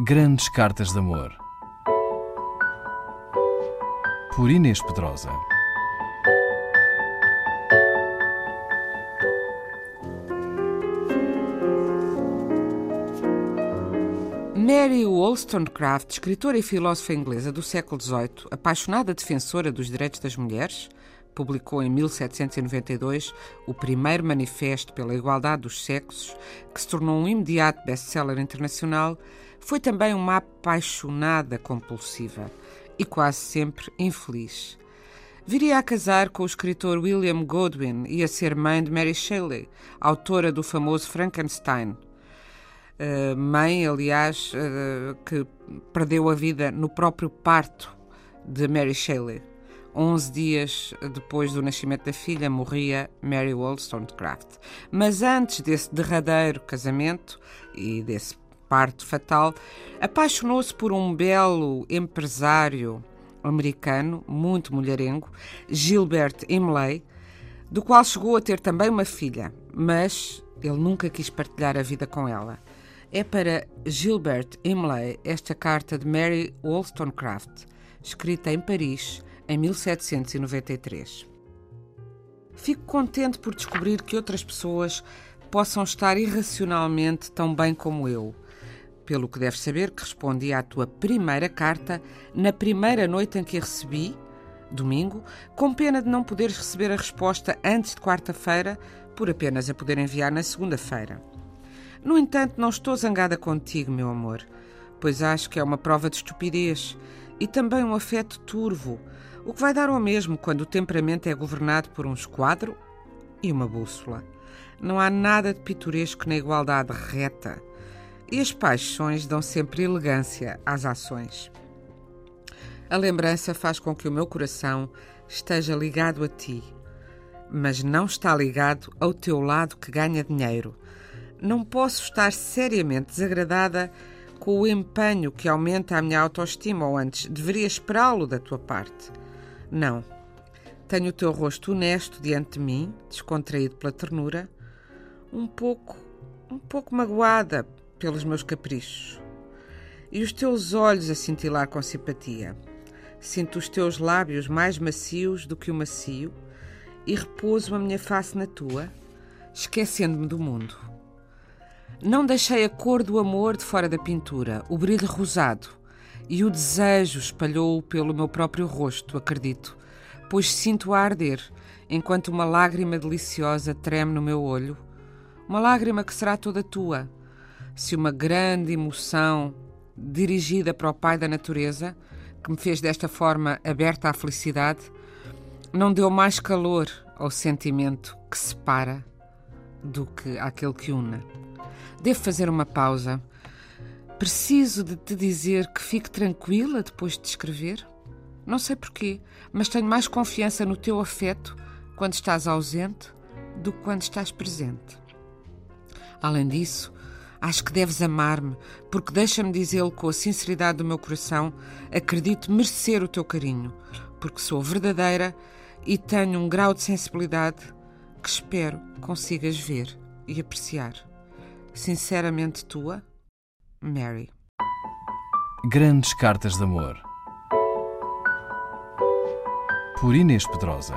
Grandes Cartas de Amor. Por Inês Pedrosa. Mary Wollstonecraft, escritora e filósofa inglesa do século XVIII, apaixonada defensora dos direitos das mulheres, publicou em 1792 o primeiro manifesto pela igualdade dos sexos, que se tornou um imediato best-seller internacional, foi também uma apaixonada compulsiva e quase sempre infeliz. Viria a casar com o escritor William Godwin e a ser mãe de Mary Shelley, autora do famoso Frankenstein. Uh, mãe, aliás, uh, que perdeu a vida no próprio parto de Mary Shelley. 11 dias depois do nascimento da filha, morria Mary Wollstonecraft. Mas antes desse derradeiro casamento e desse parto fatal, apaixonou-se por um belo empresário americano, muito mulherengo, Gilbert Imlay, do qual chegou a ter também uma filha, mas ele nunca quis partilhar a vida com ela. É para Gilbert Imlay esta carta de Mary Wollstonecraft, escrita em Paris em 1793. Fico contente por descobrir que outras pessoas possam estar irracionalmente tão bem como eu. Pelo que deves saber que respondi à tua primeira carta na primeira noite em que a recebi, domingo, com pena de não poderes receber a resposta antes de quarta-feira, por apenas a poder enviar na segunda-feira. No entanto, não estou zangada contigo, meu amor, pois acho que é uma prova de estupidez e também um afeto turvo, o que vai dar ao mesmo quando o temperamento é governado por um esquadro e uma bússola. Não há nada de pitoresco na igualdade reta, e as paixões dão sempre elegância às ações. A lembrança faz com que o meu coração esteja ligado a ti, mas não está ligado ao teu lado que ganha dinheiro. Não posso estar seriamente desagradada com o empenho que aumenta a minha autoestima, ou antes, deveria esperá-lo da tua parte. Não. Tenho o teu rosto honesto diante de mim, descontraído pela ternura, um pouco, um pouco magoada pelos meus caprichos. E os teus olhos a cintilar com simpatia. Sinto os teus lábios mais macios do que o macio e repouso a minha face na tua, esquecendo-me do mundo. Não deixei a cor do amor de fora da pintura, o brilho rosado, e o desejo espalhou pelo meu próprio rosto, acredito, pois sinto a arder, enquanto uma lágrima deliciosa treme no meu olho, uma lágrima que será toda tua, se uma grande emoção dirigida para o Pai da Natureza, que me fez desta forma aberta à felicidade, não deu mais calor ao sentimento que separa do que aquele que une. Devo fazer uma pausa Preciso de te dizer que fique tranquila depois de te escrever? Não sei porquê, mas tenho mais confiança no teu afeto quando estás ausente do que quando estás presente. Além disso, acho que deves amar-me, porque deixa-me dizê-lo com a sinceridade do meu coração, acredito merecer o teu carinho, porque sou verdadeira e tenho um grau de sensibilidade que espero consigas ver e apreciar. Sinceramente tua, Mary. Grandes Cartas de Amor. Por Inês Pedrosa.